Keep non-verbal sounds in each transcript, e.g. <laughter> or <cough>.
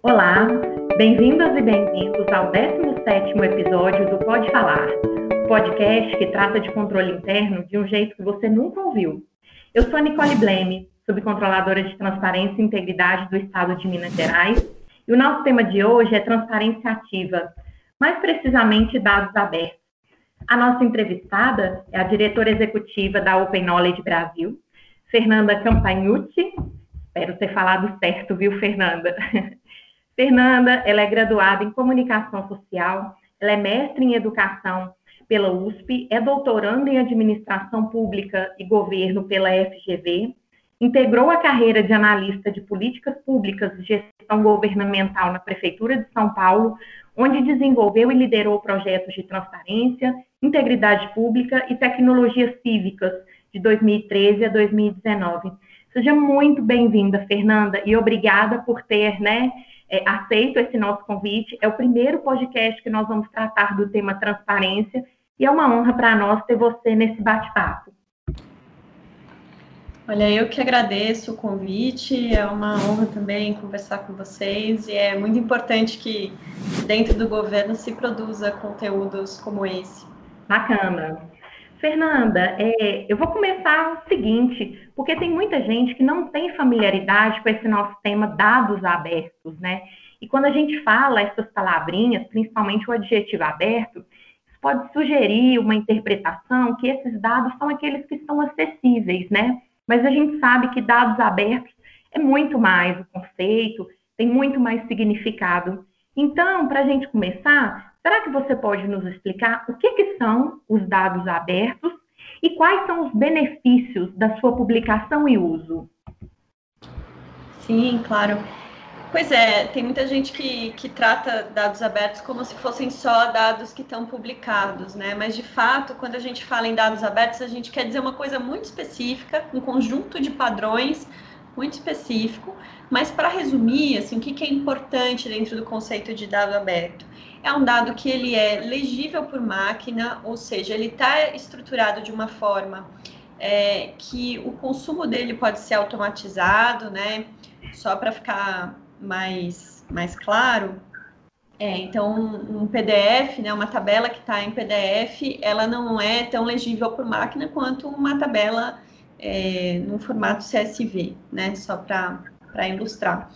Olá, bem-vindas e bem-vindos ao 17º episódio do Pode Falar, podcast que trata de controle interno de um jeito que você nunca ouviu. Eu sou Nicole Bleme, subcontroladora de Transparência e Integridade do Estado de Minas Gerais, e o nosso tema de hoje é transparência ativa, mais precisamente dados abertos. A nossa entrevistada é a diretora executiva da Open Knowledge Brasil, Fernanda Campagnucci. Espero ter falado certo, viu, Fernanda? <laughs> Fernanda, ela é graduada em Comunicação Social, ela é mestre em Educação pela USP, é doutoranda em Administração Pública e Governo pela FGV, integrou a carreira de analista de políticas públicas e gestão governamental na Prefeitura de São Paulo, onde desenvolveu e liderou projetos de transparência, integridade pública e tecnologias cívicas de 2013 a 2019. Seja muito bem-vinda, Fernanda, e obrigada por ter né, é, aceito esse nosso convite. É o primeiro podcast que nós vamos tratar do tema transparência e é uma honra para nós ter você nesse bate-papo. Olha, eu que agradeço o convite, é uma honra também conversar com vocês e é muito importante que dentro do governo se produza conteúdos como esse. Bacana. Fernanda, é, eu vou começar o seguinte, porque tem muita gente que não tem familiaridade com esse nosso tema dados abertos, né? E quando a gente fala essas palavrinhas, principalmente o adjetivo aberto, isso pode sugerir uma interpretação que esses dados são aqueles que são acessíveis, né? Mas a gente sabe que dados abertos é muito mais o conceito, tem muito mais significado. Então, para a gente começar, Será que você pode nos explicar o que, que são os dados abertos e quais são os benefícios da sua publicação e uso? Sim, claro. Pois é, tem muita gente que, que trata dados abertos como se fossem só dados que estão publicados, né? Mas de fato, quando a gente fala em dados abertos, a gente quer dizer uma coisa muito específica, um conjunto de padrões muito específico. Mas para resumir, assim, o que, que é importante dentro do conceito de dado aberto? É um dado que ele é legível por máquina, ou seja, ele está estruturado de uma forma é, que o consumo dele pode ser automatizado, né? Só para ficar mais, mais claro. É, então, um PDF, né, uma tabela que está em PDF, ela não é tão legível por máquina quanto uma tabela é, no formato CSV, né? Só para ilustrar.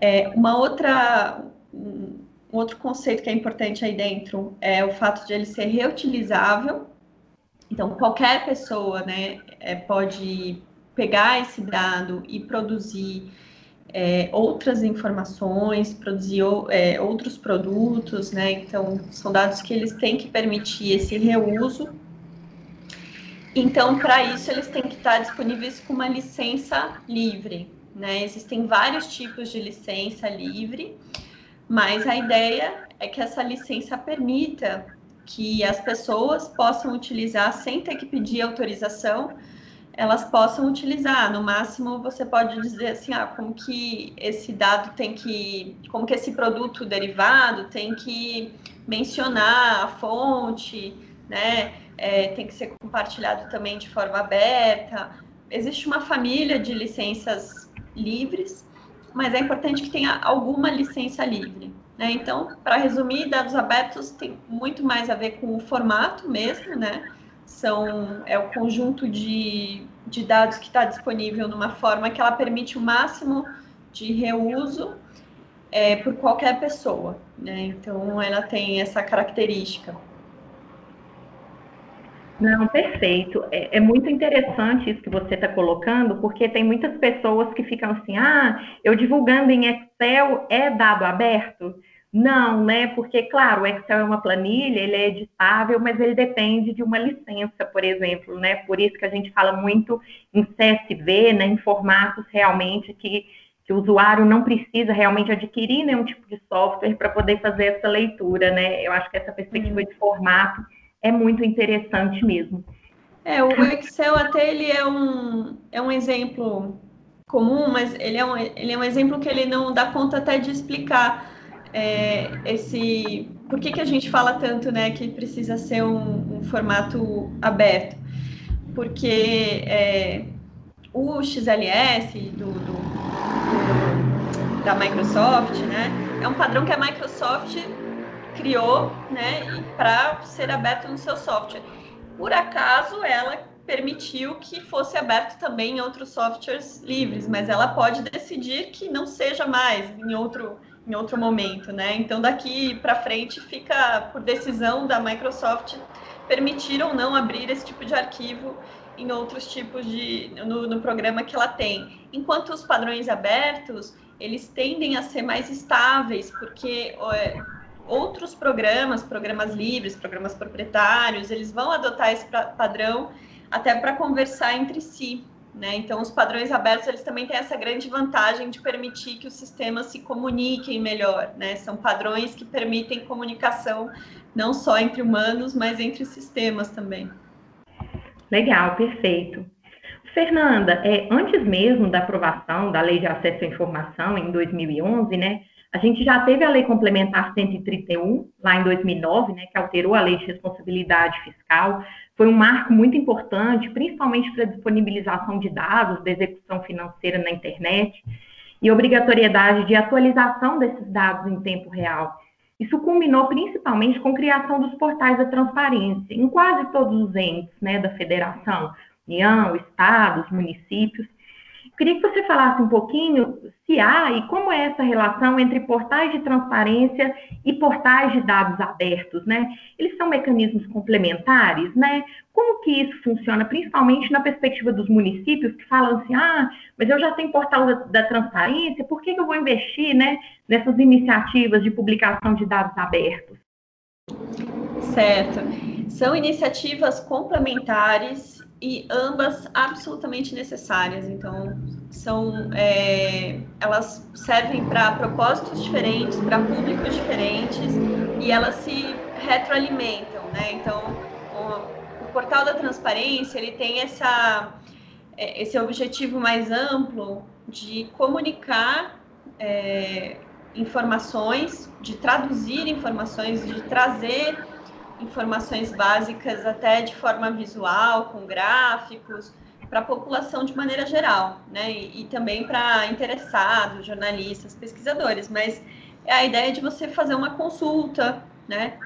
É, uma outra um outro conceito que é importante aí dentro é o fato de ele ser reutilizável. Então, qualquer pessoa né, é, pode pegar esse dado e produzir é, outras informações, produzir é, outros produtos, né? Então, são dados que eles têm que permitir esse reuso. Então, para isso, eles têm que estar disponíveis com uma licença livre, né? Existem vários tipos de licença livre. Mas a ideia é que essa licença permita que as pessoas possam utilizar sem ter que pedir autorização, elas possam utilizar. No máximo, você pode dizer assim, ah, como que esse dado tem que, como que esse produto derivado tem que mencionar a fonte, né? É, tem que ser compartilhado também de forma aberta. Existe uma família de licenças livres mas é importante que tenha alguma licença livre. Né? Então, para resumir, dados abertos tem muito mais a ver com o formato mesmo, né? São, é o conjunto de, de dados que está disponível numa forma que ela permite o máximo de reuso é, por qualquer pessoa. Né? Então, ela tem essa característica. Não, perfeito. É, é, muito interessante isso que você está colocando, porque tem muitas pessoas que ficam assim, ah, eu divulgando em Excel é dado aberto? Não, né? Porque, claro, o Excel é uma planilha, ele é editável, mas ele depende de uma licença, por exemplo, né? Por isso que a gente fala muito em CSV, né? Em formatos realmente que, que o usuário não precisa realmente adquirir nenhum tipo de software para poder fazer essa leitura, né? Eu acho que essa perspectiva de formato é muito interessante mesmo. É, o Excel até ele é um, é um exemplo comum, mas ele é, um, ele é um exemplo que ele não dá conta até de explicar é, esse por que, que a gente fala tanto né, que precisa ser um, um formato aberto. Porque é, o XLS do, do, da Microsoft, né? É um padrão que a Microsoft criou, né, para ser aberto no seu software. Por acaso, ela permitiu que fosse aberto também em outros softwares livres, mas ela pode decidir que não seja mais em outro em outro momento, né? Então daqui para frente fica por decisão da Microsoft permitir ou não abrir esse tipo de arquivo em outros tipos de no, no programa que ela tem. Enquanto os padrões abertos eles tendem a ser mais estáveis, porque outros programas, programas livres, programas proprietários, eles vão adotar esse padrão até para conversar entre si. Né? Então, os padrões abertos eles também têm essa grande vantagem de permitir que os sistemas se comuniquem melhor. Né? São padrões que permitem comunicação não só entre humanos, mas entre sistemas também. Legal, perfeito. Fernanda, é, antes mesmo da aprovação da Lei de Acesso à Informação, em 2011, né, a gente já teve a Lei Complementar 131, lá em 2009, né, que alterou a Lei de Responsabilidade Fiscal. Foi um marco muito importante, principalmente para a disponibilização de dados da execução financeira na internet e obrigatoriedade de atualização desses dados em tempo real. Isso culminou principalmente com a criação dos portais da transparência em quase todos os entes né, da federação, União, estados, municípios. Queria que você falasse um pouquinho se há e como é essa relação entre portais de transparência e portais de dados abertos, né? Eles são mecanismos complementares, né? Como que isso funciona, principalmente na perspectiva dos municípios que falam assim, ah, mas eu já tenho portal da, da transparência, por que, que eu vou investir, né, nessas iniciativas de publicação de dados abertos? Certo. São iniciativas complementares e ambas absolutamente necessárias. Então, são, é, elas servem para propósitos diferentes, para públicos diferentes e elas se retroalimentam, né? Então, o, o portal da transparência ele tem essa, é, esse objetivo mais amplo de comunicar é, informações, de traduzir informações, de trazer informações básicas até de forma visual, com gráficos, para a população de maneira geral, né? E, e também para interessados, jornalistas, pesquisadores. Mas é a ideia de você fazer uma consulta, né?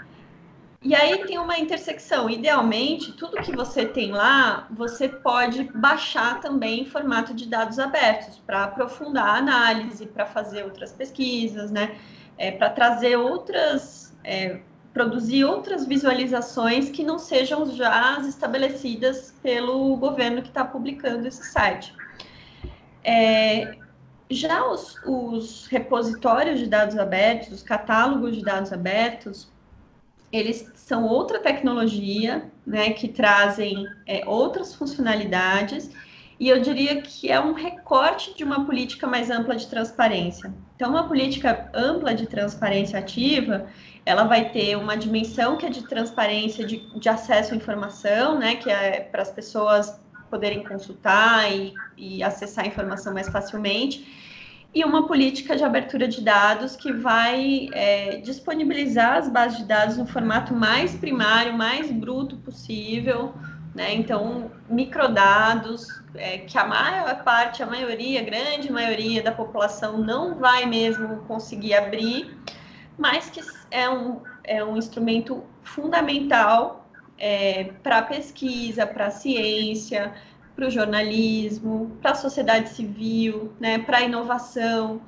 E aí tem uma intersecção. Idealmente, tudo que você tem lá, você pode baixar também em formato de dados abertos para aprofundar a análise, para fazer outras pesquisas, né? É, para trazer outras é, produzir outras visualizações que não sejam já as estabelecidas pelo governo que está publicando esse site. É, já os, os, repositórios de dados abertos, os catálogos de dados abertos, eles são outra tecnologia, né, que trazem é, outras funcionalidades, e eu diria que é um recorte de uma política mais ampla de transparência. Então, uma política ampla de transparência ativa, ela vai ter uma dimensão que é de transparência de, de acesso à informação, né, que é para as pessoas poderem consultar e, e acessar a informação mais facilmente, e uma política de abertura de dados que vai é, disponibilizar as bases de dados no formato mais primário, mais bruto possível, né? Então, microdados, é, que a maior parte, a maioria, a grande maioria da população não vai mesmo conseguir abrir, mas que é um, é um instrumento fundamental é, para a pesquisa, para a ciência, para o jornalismo, para a sociedade civil, né, para a inovação.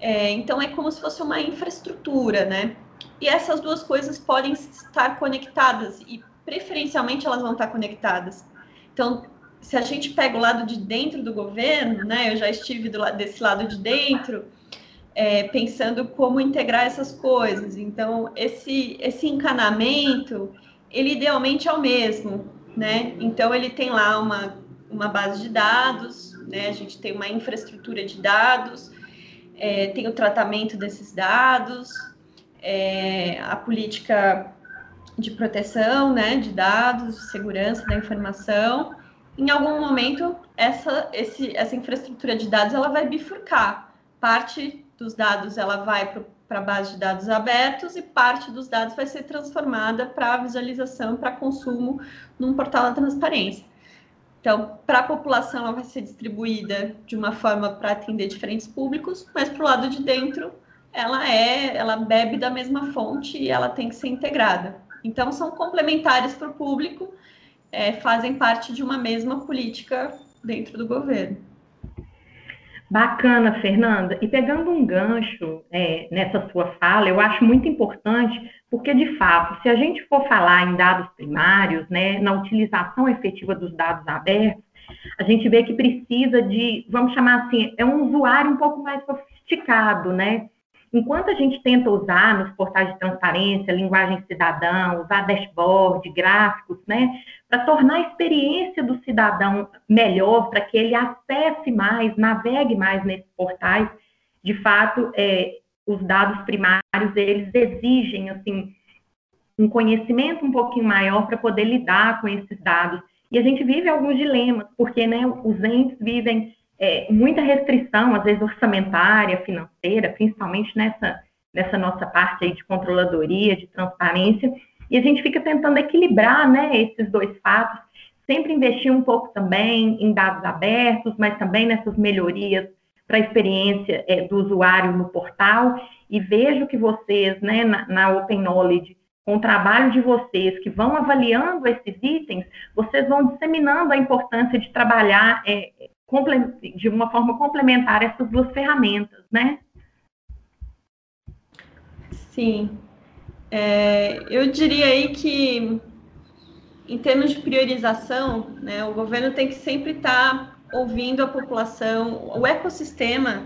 É, então, é como se fosse uma infraestrutura, né? E essas duas coisas podem estar conectadas e, preferencialmente, elas vão estar conectadas. Então, se a gente pega o lado de dentro do governo, né? Eu já estive do, desse lado de dentro é, pensando como integrar essas coisas. Então, esse, esse encanamento, ele idealmente é o mesmo, né? Então, ele tem lá uma, uma base de dados, né? A gente tem uma infraestrutura de dados, é, tem o tratamento desses dados, é, a política de proteção, né, de dados, de segurança da informação. Em algum momento, essa, esse, essa infraestrutura de dados ela vai bifurcar. Parte dos dados ela vai para a base de dados abertos e parte dos dados vai ser transformada para visualização, para consumo num portal da transparência. Então, para a população, ela vai ser distribuída de uma forma para atender diferentes públicos, mas para o lado de dentro, ela é, ela bebe da mesma fonte e ela tem que ser integrada. Então, são complementares para o público, é, fazem parte de uma mesma política dentro do governo. Bacana, Fernanda. E pegando um gancho é, nessa sua fala, eu acho muito importante, porque de fato, se a gente for falar em dados primários, né, na utilização efetiva dos dados abertos, a gente vê que precisa de, vamos chamar assim, é um usuário um pouco mais sofisticado, né? Enquanto a gente tenta usar nos portais de transparência, linguagem cidadã, usar dashboard, gráficos, né, para tornar a experiência do cidadão melhor, para que ele acesse mais, navegue mais nesses portais, de fato, é, os dados primários, eles exigem, assim, um conhecimento um pouquinho maior para poder lidar com esses dados. E a gente vive alguns dilemas, porque né, os entes vivem é, muita restrição, às vezes orçamentária, financeira, principalmente nessa, nessa nossa parte aí de controladoria, de transparência, e a gente fica tentando equilibrar né, esses dois fatos, sempre investir um pouco também em dados abertos, mas também nessas melhorias para a experiência é, do usuário no portal, e vejo que vocês, né, na, na Open Knowledge, com o trabalho de vocês, que vão avaliando esses itens, vocês vão disseminando a importância de trabalhar é, de uma forma complementar essas duas ferramentas, né? Sim. É, eu diria aí que, em termos de priorização, né, o governo tem que sempre estar tá ouvindo a população, o ecossistema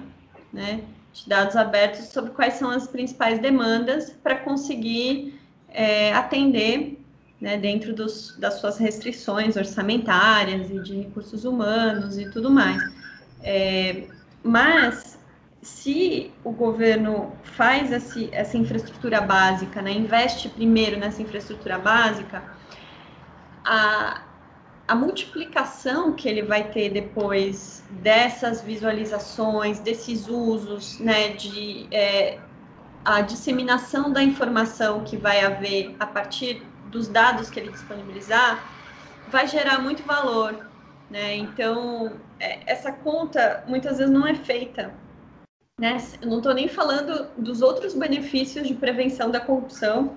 né, de dados abertos sobre quais são as principais demandas para conseguir é, atender né, dentro dos, das suas restrições orçamentárias e de recursos humanos e tudo mais. É, mas, se o governo faz esse, essa infraestrutura básica, né, investe primeiro nessa infraestrutura básica, a, a multiplicação que ele vai ter depois dessas visualizações, desses usos, né, de é, a disseminação da informação que vai haver a partir dos dados que ele disponibilizar, vai gerar muito valor. Né? Então, é, essa conta muitas vezes não é feita. Né? Eu não estou nem falando dos outros benefícios de prevenção da corrupção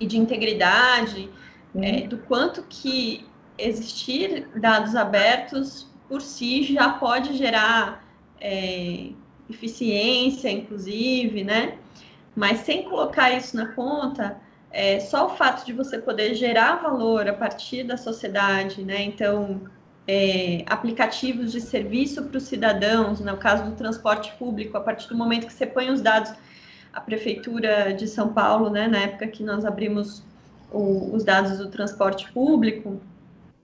e de integridade, uhum. é, do quanto que existir dados abertos por si já pode gerar é, eficiência, inclusive, né? Mas sem colocar isso na conta, é, só o fato de você poder gerar valor a partir da sociedade, né? Então, é, aplicativos de serviço para os cidadãos, no caso do transporte público, a partir do momento que você põe os dados, a prefeitura de São Paulo, né? Na época que nós abrimos o, os dados do transporte público,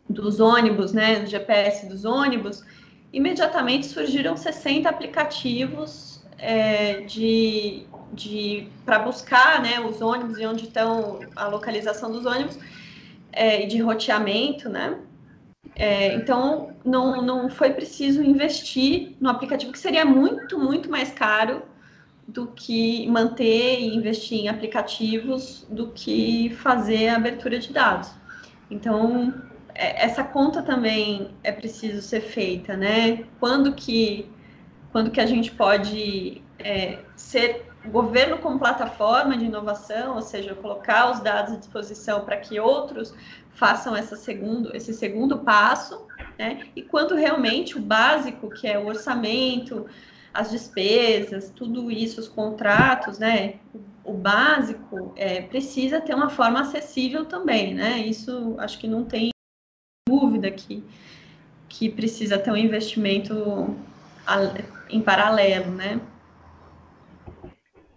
dos ônibus, né? Do GPS dos ônibus, imediatamente surgiram 60 aplicativos é, de de para buscar né, os ônibus e onde estão a localização dos ônibus é, e de roteamento, né? É, então não, não foi preciso investir no aplicativo que seria muito, muito mais caro do que manter e investir em aplicativos do que fazer a abertura de dados. Então, é, essa conta também é preciso ser feita, né? Quando que, quando que a gente pode é, ser governo como plataforma de inovação, ou seja, colocar os dados à disposição para que outros façam essa segundo, esse segundo passo, né? E quando realmente o básico, que é o orçamento, as despesas, tudo isso, os contratos, né? O básico é, precisa ter uma forma acessível também, né? Isso acho que não tem dúvida que, que precisa ter um investimento em paralelo, né?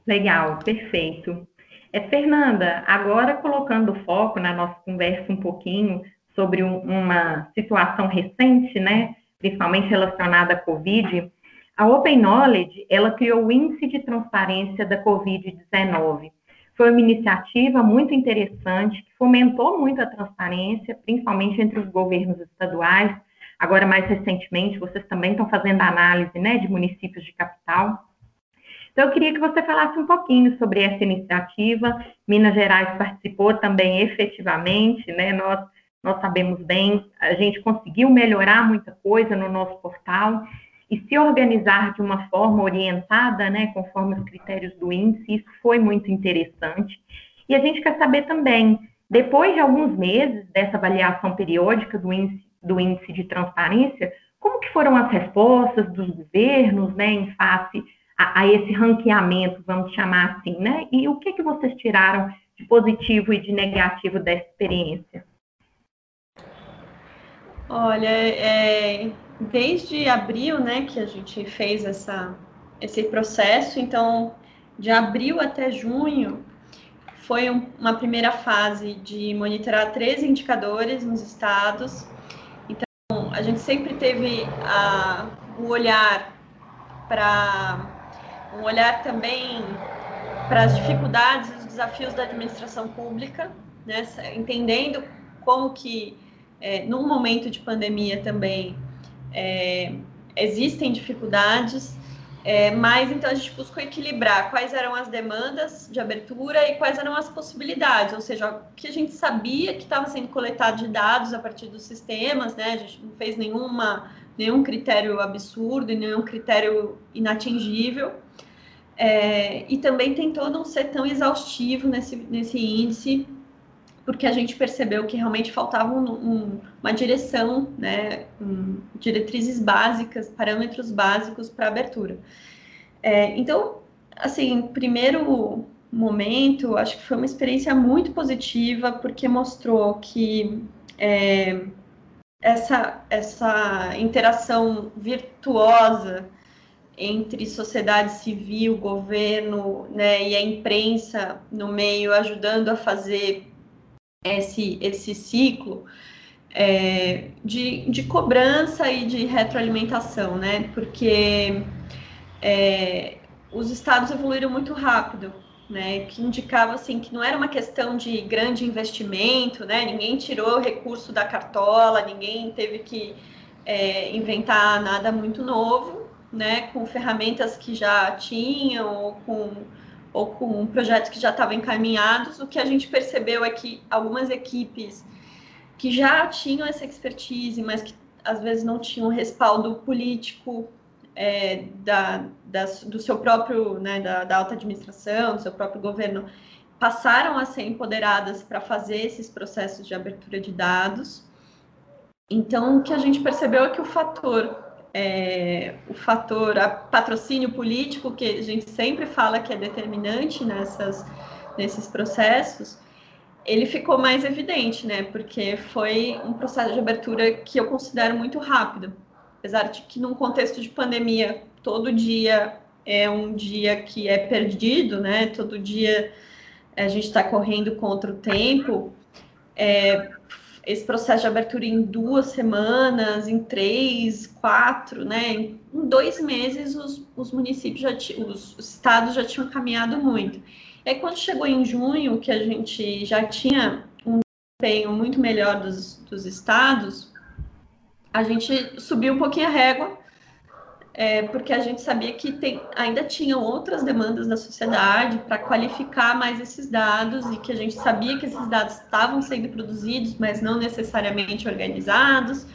Legal, perfeito. É, Fernanda, agora colocando foco na nossa conversa um pouquinho sobre um, uma situação recente, né, principalmente relacionada à Covid, a Open Knowledge, ela criou o Índice de Transparência da Covid-19. Foi uma iniciativa muito interessante, que fomentou muito a transparência, principalmente entre os governos estaduais. Agora, mais recentemente, vocês também estão fazendo análise né, de municípios de capital. Então, eu queria que você falasse um pouquinho sobre essa iniciativa. Minas Gerais participou também efetivamente, né? Nós nós sabemos bem, a gente conseguiu melhorar muita coisa no nosso portal e se organizar de uma forma orientada, né, conforme os critérios do índice, isso foi muito interessante. E a gente quer saber também, depois de alguns meses dessa avaliação periódica do índice, do índice de transparência, como que foram as respostas dos governos, né, em face a, a esse ranqueamento, vamos chamar assim, né? E o que que vocês tiraram de positivo e de negativo dessa experiência? Olha, é, desde abril, né, que a gente fez essa, esse processo, então, de abril até junho, foi um, uma primeira fase de monitorar três indicadores nos estados. A gente sempre teve a, o olhar para um olhar também para as dificuldades e os desafios da administração pública, né, entendendo como que é, num momento de pandemia também é, existem dificuldades, é, mas então a gente buscou equilibrar quais eram as demandas de abertura e quais eram as possibilidades, ou seja, o que a gente sabia que estava sendo coletado de dados a partir dos sistemas, né? A gente não fez nenhuma, nenhum critério absurdo e nenhum critério inatingível. É, e também tentou não ser tão exaustivo nesse, nesse índice porque a gente percebeu que realmente faltava um, um, uma direção, né, um, diretrizes básicas, parâmetros básicos para abertura. É, então, assim, primeiro momento, acho que foi uma experiência muito positiva, porque mostrou que é, essa, essa interação virtuosa entre sociedade civil, governo né, e a imprensa no meio, ajudando a fazer esse, esse ciclo é, de, de cobrança e de retroalimentação, né? Porque é, os estados evoluíram muito rápido, né? Que indicava assim que não era uma questão de grande investimento, né? Ninguém tirou recurso da cartola, ninguém teve que é, inventar nada muito novo, né? Com ferramentas que já tinham ou com ou com projetos que já estavam encaminhados, o que a gente percebeu é que algumas equipes que já tinham essa expertise, mas que às vezes não tinham respaldo político é, da, da, do seu próprio, né, da, da alta administração, do seu próprio governo, passaram a ser empoderadas para fazer esses processos de abertura de dados. Então, o que a gente percebeu é que o fator é, o fator a patrocínio político, que a gente sempre fala que é determinante nessas, nesses processos, ele ficou mais evidente, né? Porque foi um processo de abertura que eu considero muito rápido. Apesar de que, num contexto de pandemia, todo dia é um dia que é perdido, né? Todo dia a gente está correndo contra o tempo. É, esse processo de abertura em duas semanas, em três, quatro, né? Em dois meses os, os municípios já os, os estados já tinham caminhado muito. E aí, quando chegou em junho, que a gente já tinha um desempenho muito melhor dos, dos estados, a gente subiu um pouquinho a régua é, porque a gente sabia que tem, ainda tinham outras demandas da sociedade para qualificar mais esses dados e que a gente sabia que esses dados estavam sendo produzidos, mas não necessariamente organizados.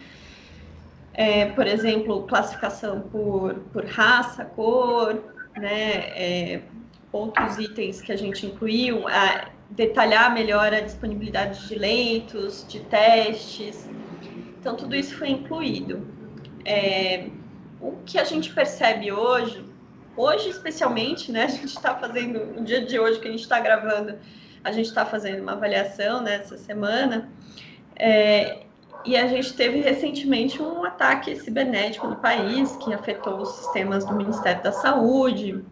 É, por exemplo, classificação por, por raça, cor, né, é, outros itens que a gente incluiu, detalhar melhor a disponibilidade de leitos, de testes. Então, tudo isso foi incluído. É, o que a gente percebe hoje, hoje especialmente, né? A gente está fazendo, no dia de hoje que a gente está gravando, a gente está fazendo uma avaliação nessa né, semana, é, e a gente teve recentemente um ataque cibernético no país que afetou os sistemas do Ministério da Saúde.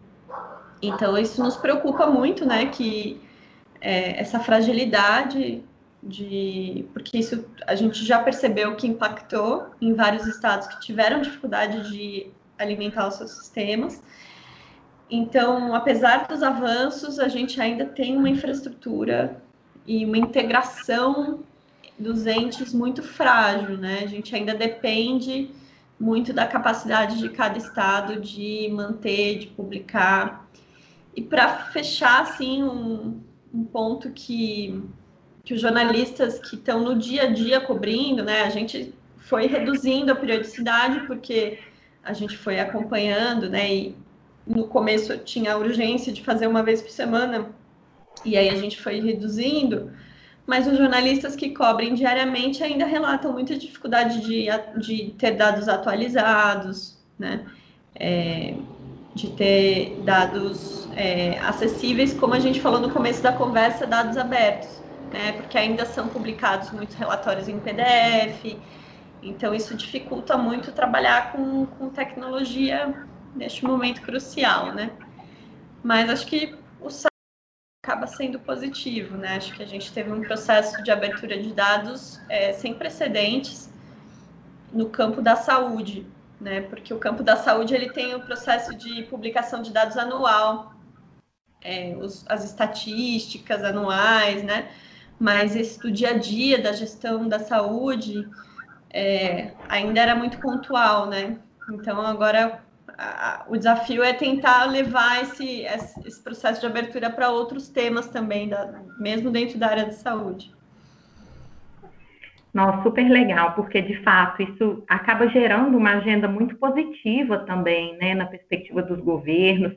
Então, isso nos preocupa muito, né? Que é, essa fragilidade de porque isso a gente já percebeu que impactou em vários estados que tiveram dificuldade de alimentar os seus sistemas. Então, apesar dos avanços, a gente ainda tem uma infraestrutura e uma integração dos entes muito frágil, né? A gente ainda depende muito da capacidade de cada estado de manter, de publicar. E para fechar, assim, um, um ponto que que os jornalistas que estão no dia a dia cobrindo, né, a gente foi reduzindo a periodicidade porque a gente foi acompanhando, né, e no começo tinha a urgência de fazer uma vez por semana, e aí a gente foi reduzindo, mas os jornalistas que cobrem diariamente ainda relatam muita dificuldade de, de ter dados atualizados, né, é, de ter dados é, acessíveis, como a gente falou no começo da conversa, dados abertos, né, porque ainda são publicados muitos relatórios em PDF, então isso dificulta muito trabalhar com, com tecnologia neste momento crucial, né? Mas acho que o acaba sendo positivo, né? Acho que a gente teve um processo de abertura de dados é, sem precedentes no campo da saúde, né? Porque o campo da saúde ele tem o processo de publicação de dados anual, é, os, as estatísticas anuais, né? Mas esse do dia a dia da gestão da saúde é, ainda era muito pontual, né? Então agora a, o desafio é tentar levar esse, esse processo de abertura para outros temas também, da, mesmo dentro da área de saúde. Nossa, super legal, porque de fato isso acaba gerando uma agenda muito positiva também, né, na perspectiva dos governos.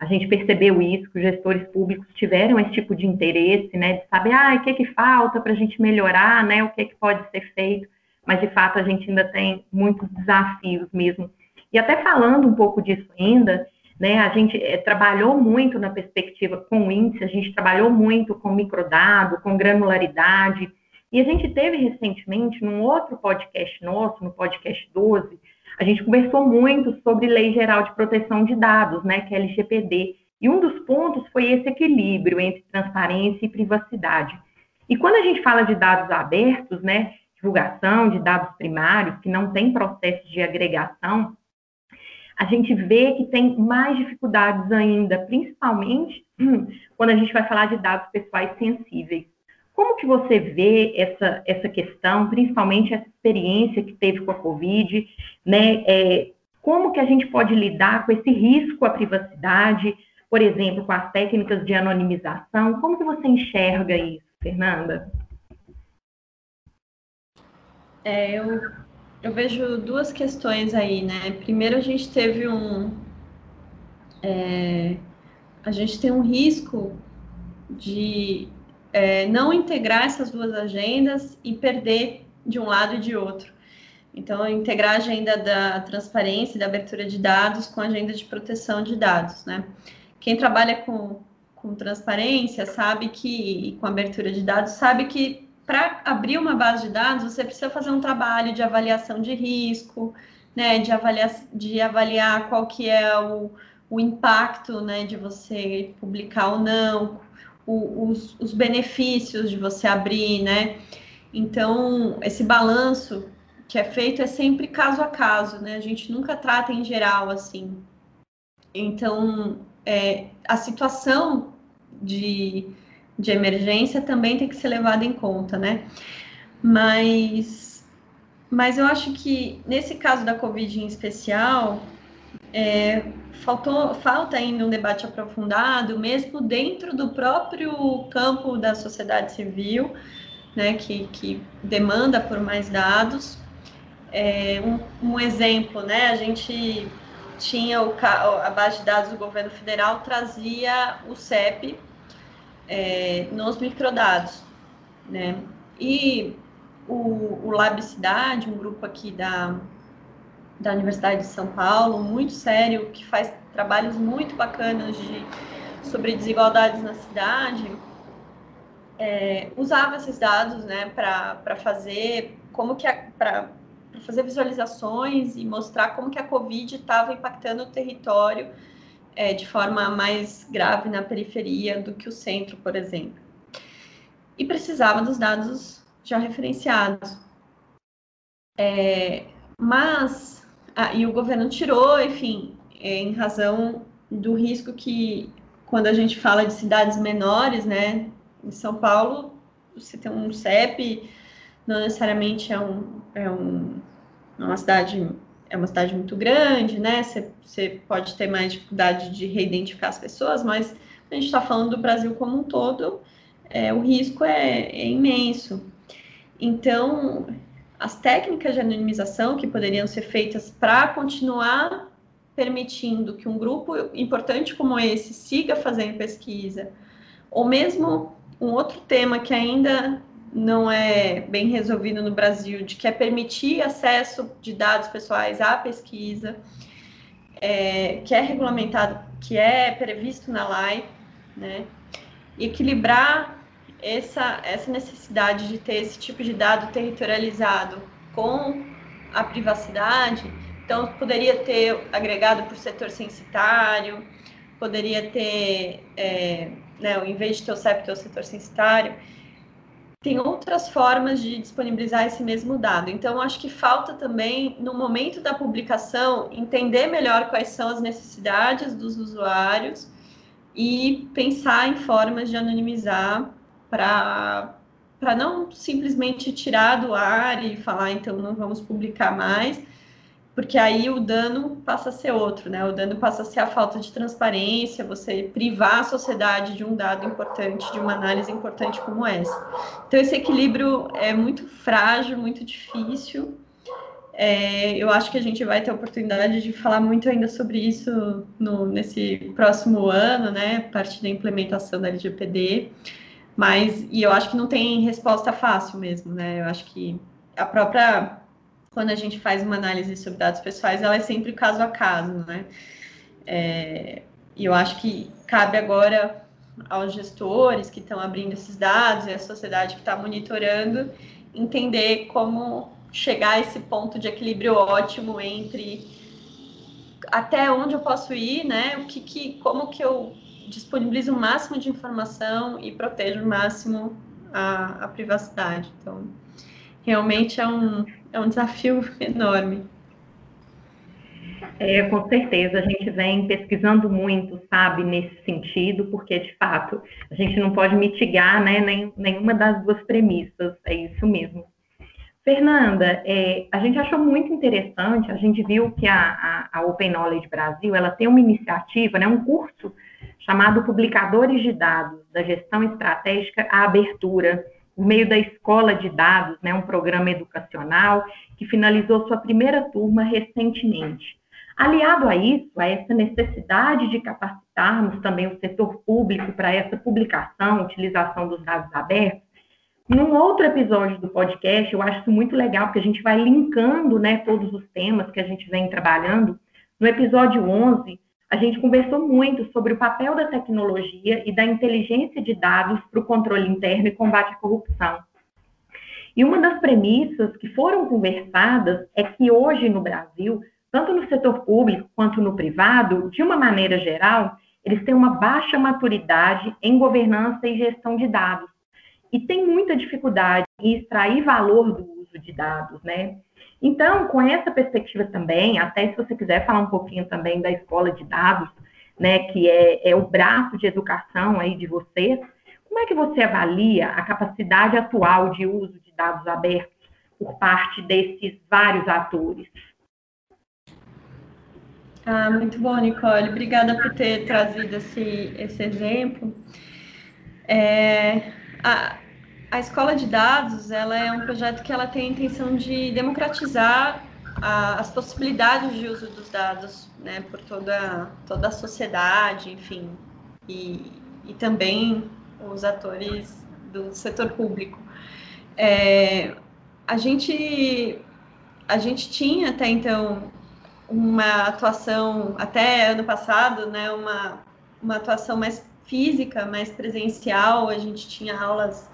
A gente percebeu isso, que os gestores públicos tiveram esse tipo de interesse, né, de saber, ah, o que que falta para a gente melhorar, né, o que que pode ser feito, mas de fato a gente ainda tem muitos desafios mesmo. E até falando um pouco disso ainda, né, a gente é, trabalhou muito na perspectiva com o índice, a gente trabalhou muito com microdado, com granularidade, e a gente teve recentemente, num outro podcast nosso, no podcast 12, a gente conversou muito sobre Lei Geral de Proteção de Dados, né, que é a LGPD. E um dos pontos foi esse equilíbrio entre transparência e privacidade. E quando a gente fala de dados abertos, né, divulgação de dados primários, que não tem processo de agregação, a gente vê que tem mais dificuldades ainda, principalmente <clears throat> quando a gente vai falar de dados pessoais sensíveis. Como que você vê essa, essa questão, principalmente essa experiência que teve com a Covid, né? É, como que a gente pode lidar com esse risco à privacidade, por exemplo, com as técnicas de anonimização? Como que você enxerga isso, Fernanda? É, eu, eu vejo duas questões aí, né? Primeiro, a gente teve um. É, a gente tem um risco de é, não integrar essas duas agendas e perder de um lado e de outro. Então, integrar a agenda da transparência e da abertura de dados com a agenda de proteção de dados, né? Quem trabalha com, com transparência sabe que, e com abertura de dados, sabe que para abrir uma base de dados, você precisa fazer um trabalho de avaliação de risco, né? De avaliar, de avaliar qual que é o, o impacto, né? De você publicar ou não, o, os, os benefícios de você abrir, né? Então, esse balanço que é feito é sempre caso a caso, né? A gente nunca trata em geral assim. Então, é, a situação de, de emergência também tem que ser levada em conta, né? Mas, mas eu acho que nesse caso da Covid em especial, é, faltou, falta ainda um debate aprofundado, mesmo dentro do próprio campo da sociedade civil, né, que, que demanda por mais dados. É, um, um, exemplo, né, a gente tinha o, a base de dados do governo federal trazia o CEP é, nos microdados, né, e o, o Lab Cidade, um grupo aqui da, da Universidade de São Paulo, muito sério, que faz trabalhos muito bacanas de, sobre desigualdades na cidade, é, usava esses dados né, para fazer como que para fazer visualizações e mostrar como que a Covid estava impactando o território é, de forma mais grave na periferia do que o centro, por exemplo. E precisava dos dados já referenciados. É, mas ah, e o governo tirou, enfim, é, em razão do risco que, quando a gente fala de cidades menores, né, em São Paulo, você tem um CEP, não necessariamente é, um, é um, é uma cidade é uma cidade muito grande, né? Você, pode ter mais dificuldade de reidentificar as pessoas, mas a gente está falando do Brasil como um todo, é, o risco é, é imenso. Então, as técnicas de anonimização que poderiam ser feitas para continuar permitindo que um grupo importante como esse siga fazendo pesquisa, ou mesmo um outro tema que ainda não é bem resolvido no Brasil, de que é permitir acesso de dados pessoais à pesquisa, é, que é regulamentado, que é previsto na lei, né? Equilibrar essa, essa necessidade de ter esse tipo de dado territorializado com a privacidade, então poderia ter agregado por setor censitário, poderia ter, é, né, em vez de ter o CEP, ter o setor censitário, tem outras formas de disponibilizar esse mesmo dado. Então, acho que falta também, no momento da publicação, entender melhor quais são as necessidades dos usuários e pensar em formas de anonimizar para para não simplesmente tirar do ar e falar, então não vamos publicar mais, porque aí o dano passa a ser outro, né? O dano passa a ser a falta de transparência, você privar a sociedade de um dado importante, de uma análise importante como essa. Então, esse equilíbrio é muito frágil, muito difícil. É, eu acho que a gente vai ter a oportunidade de falar muito ainda sobre isso no, nesse próximo ano, né? A partir da implementação da LGPD. Mas, e eu acho que não tem resposta fácil mesmo, né? Eu acho que a própria, quando a gente faz uma análise sobre dados pessoais, ela é sempre caso a caso, né? É, e eu acho que cabe agora aos gestores que estão abrindo esses dados e a sociedade que está monitorando entender como chegar a esse ponto de equilíbrio ótimo entre até onde eu posso ir, né? O que, que como que eu disponibiliza o máximo de informação e protege o máximo a, a privacidade. Então, realmente é um, é um desafio <laughs> enorme. É, com certeza, a gente vem pesquisando muito, sabe, nesse sentido, porque, de fato, a gente não pode mitigar né, nem, nenhuma das duas premissas, é isso mesmo. Fernanda, é, a gente achou muito interessante, a gente viu que a, a, a Open Knowledge Brasil, ela tem uma iniciativa, né, um curso chamado Publicadores de Dados, da Gestão Estratégica à Abertura, por meio da Escola de Dados, né, um programa educacional que finalizou sua primeira turma recentemente. Aliado a isso, a essa necessidade de capacitarmos também o setor público para essa publicação, utilização dos dados abertos, num outro episódio do podcast, eu acho isso muito legal, porque a gente vai linkando né, todos os temas que a gente vem trabalhando. No episódio 11, a gente conversou muito sobre o papel da tecnologia e da inteligência de dados para o controle interno e combate à corrupção. E uma das premissas que foram conversadas é que hoje no Brasil, tanto no setor público quanto no privado, de uma maneira geral, eles têm uma baixa maturidade em governança e gestão de dados. E tem muita dificuldade em extrair valor do uso de dados, né? Então, com essa perspectiva também, até se você quiser falar um pouquinho também da escola de dados, né, que é, é o braço de educação aí de vocês, como é que você avalia a capacidade atual de uso de dados abertos por parte desses vários atores? Ah, muito bom, Nicole. Obrigada por ter trazido esse, esse exemplo. É, a, a escola de dados ela é um projeto que ela tem a intenção de democratizar a, as possibilidades de uso dos dados né, por toda, toda a sociedade, enfim, e, e também os atores do setor público. É, a gente a gente tinha até então uma atuação até ano passado, né, uma uma atuação mais física, mais presencial. A gente tinha aulas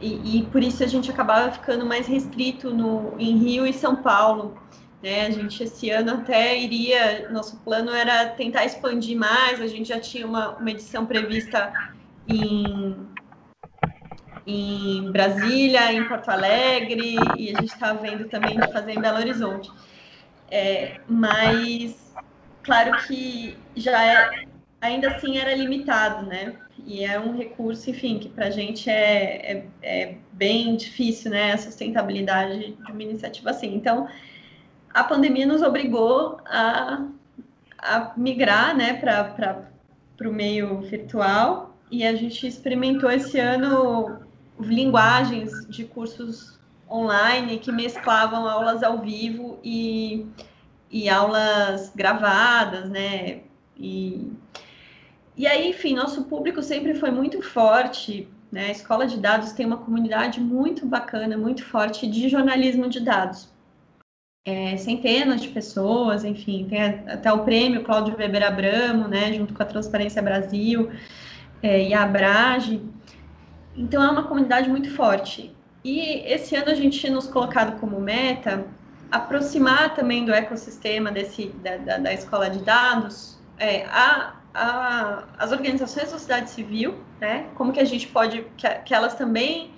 e, e, por isso a gente acabava ficando mais restrito no, em Rio e São Paulo. Né? A gente esse ano até iria, nosso plano era tentar expandir mais, a gente já tinha uma, uma edição prevista em, em Brasília, em Porto Alegre, e a gente estava vendo também de fazer em Belo Horizonte. É, mas, claro que já é, ainda assim era limitado, né? E é um recurso, enfim, que para a gente é, é, é, bem difícil, né, a sustentabilidade de uma iniciativa assim. Então, a pandemia nos obrigou a, a migrar, né, para o meio virtual, e a gente experimentou esse ano linguagens de cursos online que mesclavam aulas ao vivo e, e aulas gravadas, né? E, e aí, enfim, nosso público sempre foi muito forte, né? A Escola de Dados tem uma comunidade muito bacana, muito forte de jornalismo de dados. É, centenas de pessoas, enfim, tem até o prêmio Cláudio Weber Abramo, né, junto com a Transparência Brasil é, e a Abrage. Então, é uma comunidade muito forte. E esse ano a gente nos colocado como meta aproximar também do ecossistema desse, da, da, da escola de dados é, a, a, as organizações da sociedade civil, né? Como que a gente pode que, que elas também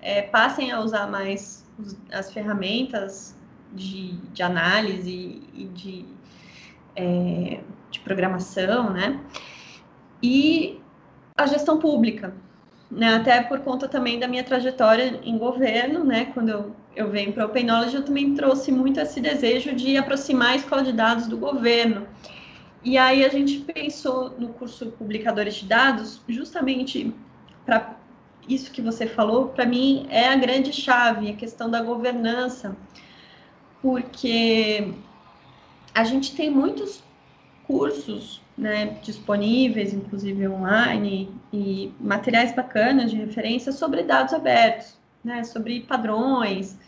é, passem a usar mais os, as ferramentas de, de análise e de, é, de programação, né? E a gestão pública, né? Até por conta também da minha trajetória em governo, né? Quando eu, eu venho para o Open Knowledge, eu também trouxe muito esse desejo de aproximar a escola de dados do governo. E aí a gente pensou no curso Publicadores de Dados, justamente para isso que você falou, para mim é a grande chave, a questão da governança, porque a gente tem muitos cursos né, disponíveis, inclusive online, e materiais bacanas de referência sobre dados abertos, né, sobre padrões,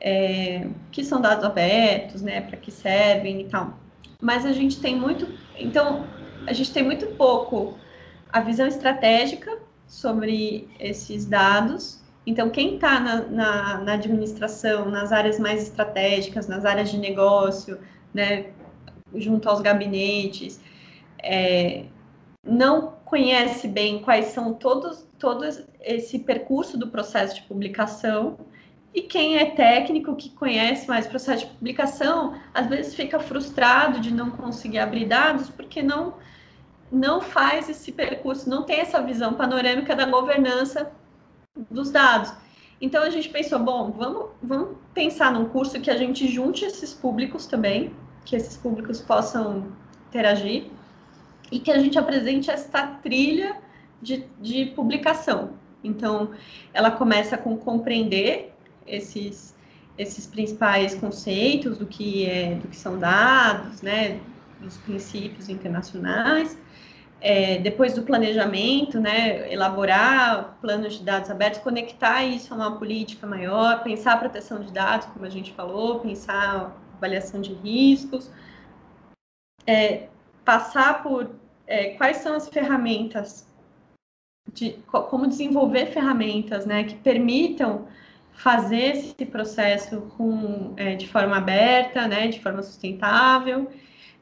é, que são dados abertos, né, para que servem e tal mas a gente tem muito, então a gente tem muito pouco a visão estratégica sobre esses dados. Então, quem está na, na, na, administração, nas áreas mais estratégicas, nas áreas de negócio, né, junto aos gabinetes, é, não conhece bem quais são todos, todo esse percurso do processo de publicação e quem é técnico, que conhece mais processo de publicação, às vezes fica frustrado de não conseguir abrir dados porque não não faz esse percurso, não tem essa visão panorâmica da governança dos dados. Então a gente pensou, bom, vamos, vamos pensar num curso que a gente junte esses públicos também, que esses públicos possam interagir e que a gente apresente esta trilha de, de publicação. Então, ela começa com compreender esses, esses principais conceitos do que, é, do que são dados, né, dos princípios internacionais. É, depois do planejamento, né, elaborar planos de dados abertos, conectar isso a uma política maior, pensar a proteção de dados, como a gente falou, pensar avaliação de riscos, é, passar por é, quais são as ferramentas, de, como desenvolver ferramentas né, que permitam fazer esse processo com, é, de forma aberta, né, de forma sustentável,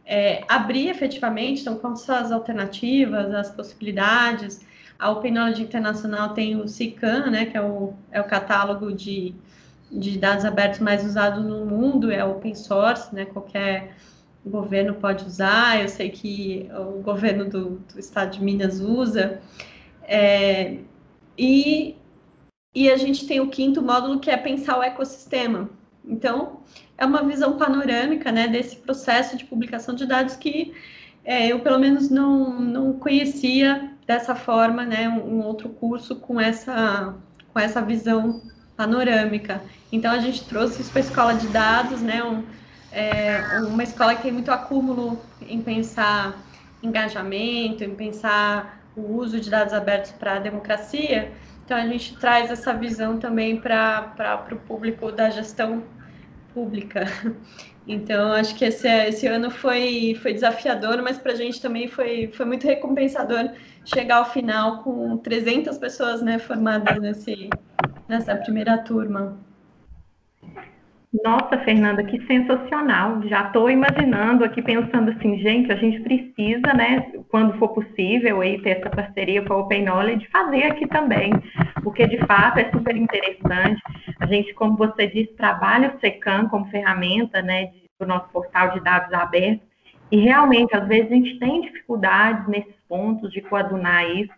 é, abrir efetivamente, então, quais são as alternativas, as possibilidades. A Open Knowledge Internacional tem o CICAN, né, que é o, é o catálogo de, de dados abertos mais usado no mundo, é open source, né, qualquer governo pode usar, eu sei que o governo do, do estado de Minas usa, é, e e a gente tem o quinto módulo que é pensar o ecossistema. Então, é uma visão panorâmica né, desse processo de publicação de dados que é, eu, pelo menos, não, não conhecia dessa forma, né, um, outro curso com essa, com essa visão panorâmica. Então, a gente trouxe isso para a escola de dados, né, um, é, uma escola que tem muito acúmulo em pensar engajamento, em pensar o uso de dados abertos para a democracia, então, a gente traz essa visão também para o público da gestão pública. <laughs> Então, acho que esse, esse ano foi, foi desafiador, mas para a gente também foi, foi muito recompensador chegar ao final com 300 pessoas né, formadas nesse, nessa primeira turma. Nossa, Fernanda, que sensacional. Já estou imaginando aqui, pensando assim, gente, a gente precisa, né, quando for possível, aí, ter essa parceria com a Open Knowledge, fazer aqui também, porque de fato é super interessante. A gente, como você disse, trabalha o SECAM como ferramenta, né, do nosso portal de dados abertos, e realmente, às vezes, a gente tem dificuldades nesses pontos de coadunar isso,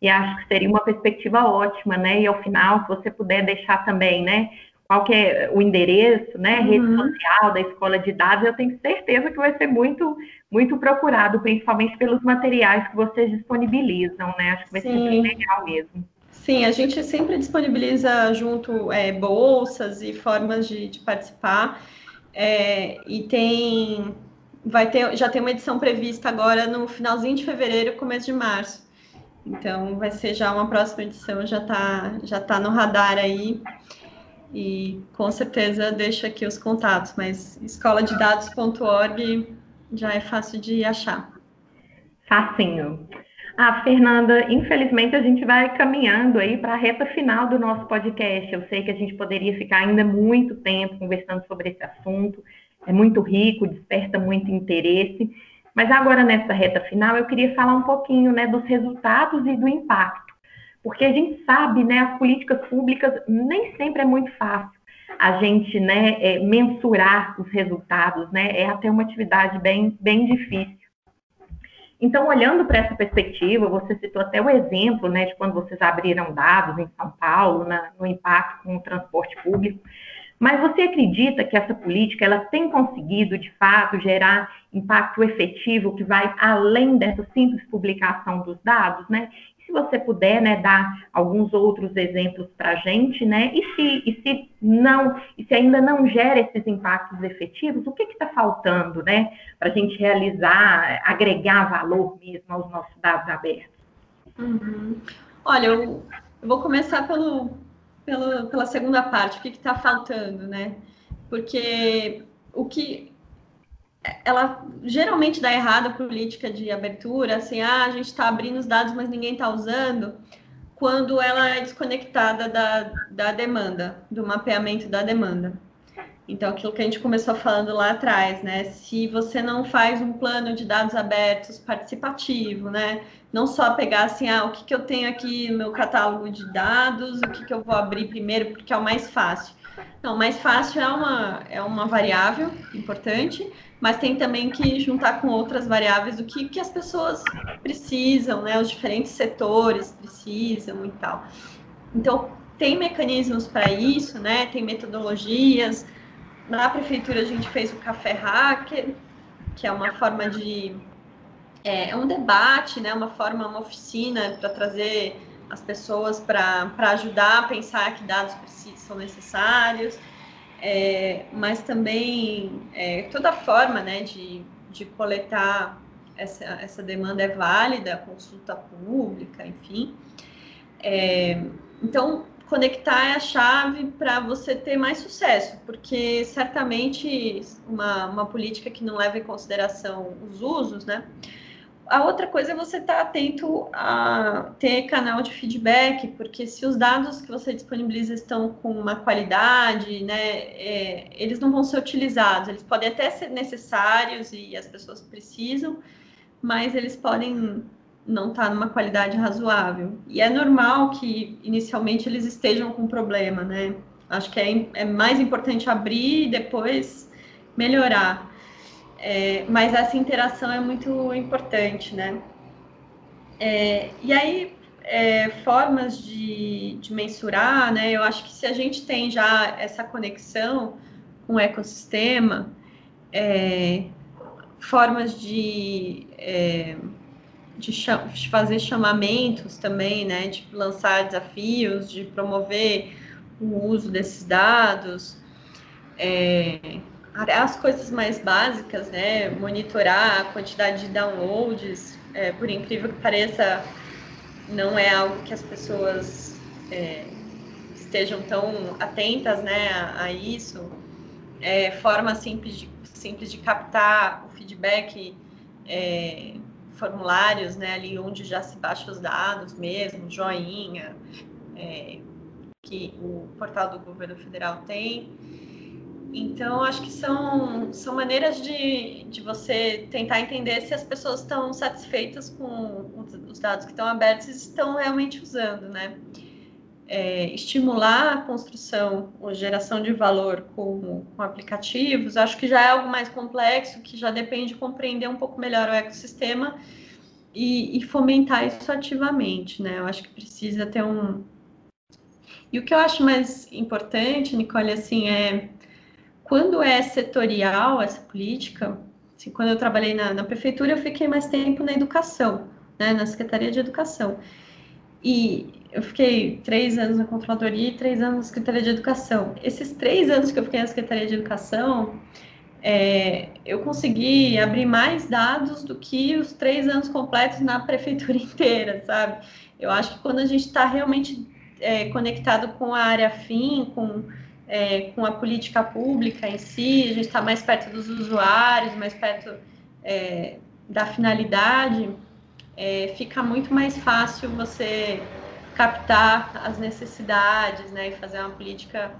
e acho que seria uma perspectiva ótima, né, e ao final, se você puder deixar também, né, qual que é o endereço, né, uhum. rede social da escola de dados, eu tenho certeza que vai ser muito, muito procurado, principalmente pelos materiais que vocês disponibilizam, né? Acho que vai Sim. ser bem legal mesmo. Sim, a gente sempre disponibiliza junto é, bolsas e formas de, de participar. É, e tem, vai ter, já tem uma edição prevista agora no finalzinho de fevereiro, começo de março. Então, vai ser já uma próxima edição, já está já tá no radar aí. E com certeza deixo aqui os contatos, mas escoladados.org já é fácil de achar. Facinho. Ah, Fernanda, infelizmente a gente vai caminhando aí para a reta final do nosso podcast. Eu sei que a gente poderia ficar ainda muito tempo conversando sobre esse assunto. É muito rico, desperta muito interesse. Mas agora, nessa reta final, eu queria falar um pouquinho né, dos resultados e do impacto. Porque a gente sabe, né, as políticas públicas nem sempre é muito fácil a gente né, é, mensurar os resultados, né? É até uma atividade bem, bem difícil. Então, olhando para essa perspectiva, você citou até o exemplo né, de quando vocês abriram dados em São Paulo, na, no impacto com o transporte público. Mas você acredita que essa política ela tem conseguido, de fato, gerar impacto efetivo que vai além dessa simples publicação dos dados, né? Se você puder, né, dar alguns outros exemplos para a gente, né? E se, e se não, e se ainda não gera esses impactos efetivos, o que está faltando, né, para a gente realizar, agregar valor mesmo aos nossos dados abertos? Uhum. Olha, eu, eu vou começar pelo pelo, pela segunda parte, o que está faltando, né? Porque o que ela geralmente dá errado a política de abertura, assim, ah, a gente está abrindo os dados, mas ninguém está usando, quando ela é desconectada da, da demanda, do mapeamento da demanda. Então, aquilo que a gente começou falando lá atrás, né? Se você não faz um plano de dados abertos participativo, né? Não só pegar assim, ah, o que, que eu tenho aqui no meu catálogo de dados, o que, que eu vou abrir primeiro, porque é o mais fácil. Não, mais fácil é uma, é uma variável importante, mas tem também que juntar com outras variáveis o que, que as pessoas precisam, né? Os diferentes setores precisam e tal. Então, tem mecanismos para isso, né? Tem metodologias, na prefeitura a gente fez o Café Hacker, que é uma forma de. É, é um debate, né? uma forma, uma oficina para trazer as pessoas para ajudar a pensar que dados são necessários, é, mas também é, toda forma né, de, de coletar essa, essa demanda é válida, consulta pública, enfim. É, então, conectar é a chave para você ter mais sucesso, porque certamente uma, uma política que não leva em consideração os usos, né? A outra coisa é você estar tá atento a ter canal de feedback, porque se os dados que você disponibiliza estão com uma qualidade, né, é, eles não vão ser utilizados. Eles podem até ser necessários e as pessoas precisam, mas eles podem não está numa qualidade razoável. E é normal que inicialmente eles estejam com problema, né? Acho que é, é mais importante abrir e depois melhorar. É, mas essa interação é muito importante, né? É, e aí, é, formas de, de, mensurar, né? Eu acho que se a gente tem já essa conexão com o ecossistema, é, formas de é, de, fazer chamamentos também, né, de lançar desafios, de promover o uso desses dados, é, as coisas mais básicas, né, monitorar a quantidade de downloads, é, por incrível que pareça, não é algo que as pessoas é, estejam tão atentas, né, a, a isso. É, forma simples de, simples de captar o feedback é, formulários, né, ali onde já se baixa os dados mesmo, joinha, é, que o portal do governo federal tem. Então, acho que são, são maneiras de, de você tentar entender se as pessoas estão satisfeitas com os dados que estão abertos e estão realmente usando, né? É, estimular a construção ou geração de valor com, com, aplicativos, acho que já é algo mais complexo, que já depende de compreender um pouco melhor o ecossistema e, e fomentar isso ativamente, né? Eu acho que precisa ter um, E o que eu acho mais importante, Nicole, assim, é quando é setorial essa política, assim, quando eu trabalhei na, na, prefeitura, eu fiquei mais tempo na educação, né, na Secretaria de Educação. E eu fiquei três anos na Controladoria e três anos na Secretaria de Educação. Esses três anos que eu fiquei na Secretaria de Educação, é, eu consegui abrir mais dados do que os três anos completos na <laughs> prefeitura inteira, sabe? Eu acho que quando a gente está realmente é, conectado com a área fim, com, é, com a política pública em si, a gente está mais perto dos usuários, mais perto é, da finalidade, é, fica muito mais fácil você captar as necessidades, né, e fazer uma política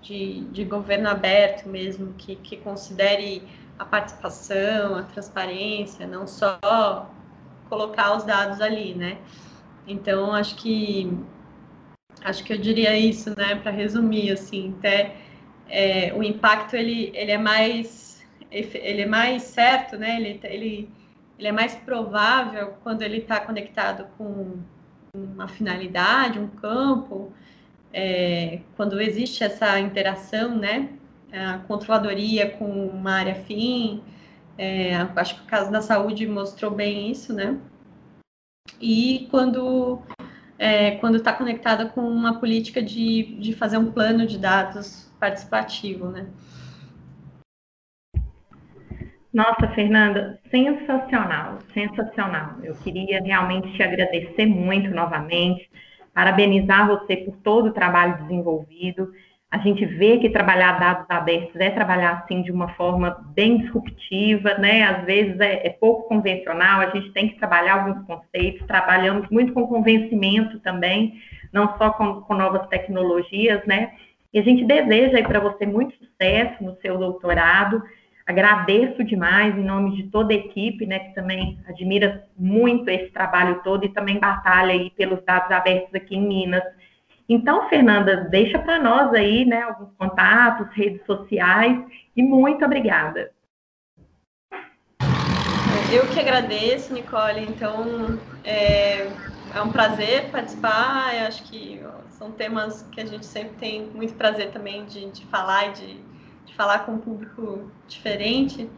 de, de governo aberto mesmo, que, que considere a participação, a transparência, não só colocar os dados ali, né? Então, acho que acho que eu diria isso, né, para resumir, assim, até é, o impacto ele, ele é mais ele é mais certo, né? Ele, ele, ele é mais provável quando ele está conectado com uma finalidade, um campo, é, quando existe essa interação, né? A controladoria com uma área fim, é, acho que o caso da saúde mostrou bem isso, né? E quando é, quando está conectada com uma política de, de fazer um plano de dados participativo, né? Nossa, Fernanda, sensacional, sensacional. Eu queria realmente te agradecer muito novamente, parabenizar você por todo o trabalho desenvolvido a gente vê que trabalhar dados abertos é trabalhar assim de uma forma bem disruptiva, né? Às vezes é, é, pouco convencional, a gente tem que trabalhar alguns conceitos, trabalhamos muito com convencimento também, não só com, com novas tecnologias, né? E a gente deseja aí para você muito sucesso no seu doutorado. Agradeço demais em nome de toda a equipe, né, que também admira muito esse trabalho todo e também batalha aí pelos dados abertos aqui em Minas. Então, Fernanda, deixa para nós aí, né, alguns contatos, redes sociais e muito obrigada. Eu que agradeço, Nicole. Então, é, é um prazer participar. Eu acho que são temas que a gente sempre tem muito prazer também de, de falar e de, de, falar com um público diferente.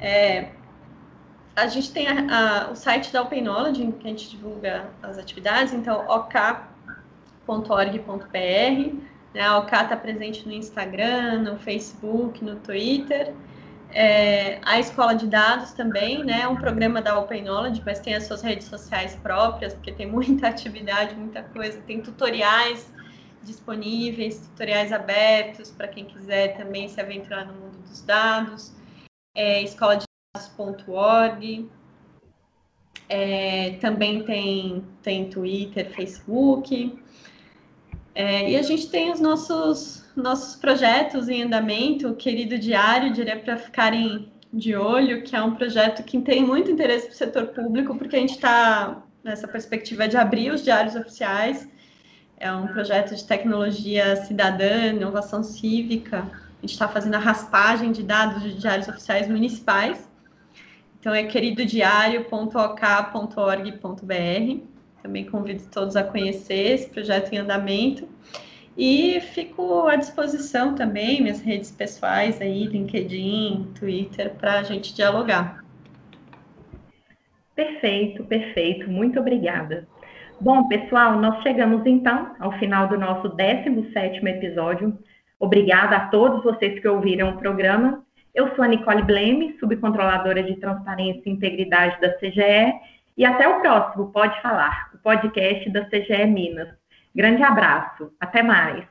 É, a gente tem a, a, o site da Open Knowledge, que a gente divulga as atividades, então, ok .org.br. Né? A OK está presente no Instagram, no Facebook, no Twitter. É, a Escola de Dados também, né? É um programa da Open Knowledge, mas tem as suas redes sociais próprias, porque tem muita <laughs> atividade, muita coisa. Tem tutoriais disponíveis, tutoriais abertos para quem quiser também se aventurar no mundo dos dados. É, escola de dados.org. É, também tem, tem Twitter, Facebook. É, e a gente tem os nossos, nossos projetos em andamento, o Querido Diário, diria para ficarem de olho, que é um projeto que tem muito interesse para o setor público, porque a gente está nessa perspectiva de abrir os diários oficiais. É um projeto de tecnologia cidadã, inovação cívica. A gente está fazendo a raspagem de dados de diários oficiais municipais. Então é queridodiario.ok.org.br. Também convido todos a conhecer esse projeto em andamento. E fico à disposição também, minhas redes pessoais aí, LinkedIn, Twitter, para a gente dialogar. Perfeito, perfeito. Muito obrigada. Bom, pessoal, nós chegamos então ao final do nosso 17º episódio. Obrigada a todos vocês que ouviram o programa. Eu sou a Nicole Bleme, subcontroladora de Transparência e Integridade da CGE, e até o próximo Pode Falar, o podcast da CGE Minas. Grande abraço, até mais.